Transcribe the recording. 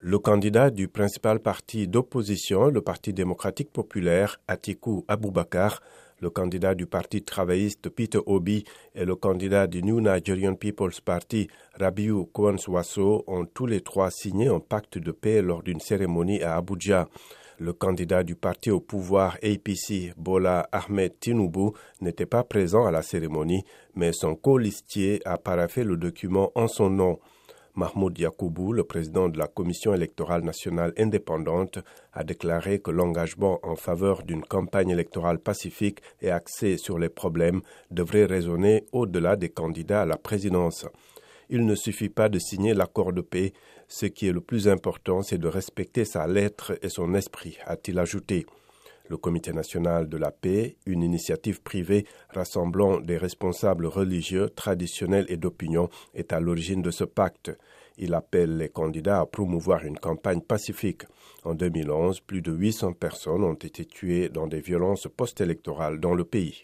Le candidat du principal parti d'opposition, le Parti démocratique populaire, Atiku Abubakar, le candidat du Parti travailliste Peter Obi et le candidat du New Nigerian People's Party Rabiu Kwanswaso ont tous les trois signé un pacte de paix lors d'une cérémonie à Abuja. Le candidat du parti au pouvoir APC, Bola Ahmed Tinubu, n'était pas présent à la cérémonie, mais son colistier a paraffé le document en son nom. Mahmoud Yakoubou, le président de la Commission électorale nationale indépendante, a déclaré que l'engagement en faveur d'une campagne électorale pacifique et axée sur les problèmes devrait résonner au-delà des candidats à la présidence. Il ne suffit pas de signer l'accord de paix, ce qui est le plus important, c'est de respecter sa lettre et son esprit, a-t-il ajouté. Le Comité national de la paix, une initiative privée rassemblant des responsables religieux, traditionnels et d'opinion, est à l'origine de ce pacte. Il appelle les candidats à promouvoir une campagne pacifique. En 2011, plus de 800 personnes ont été tuées dans des violences post-électorales dans le pays.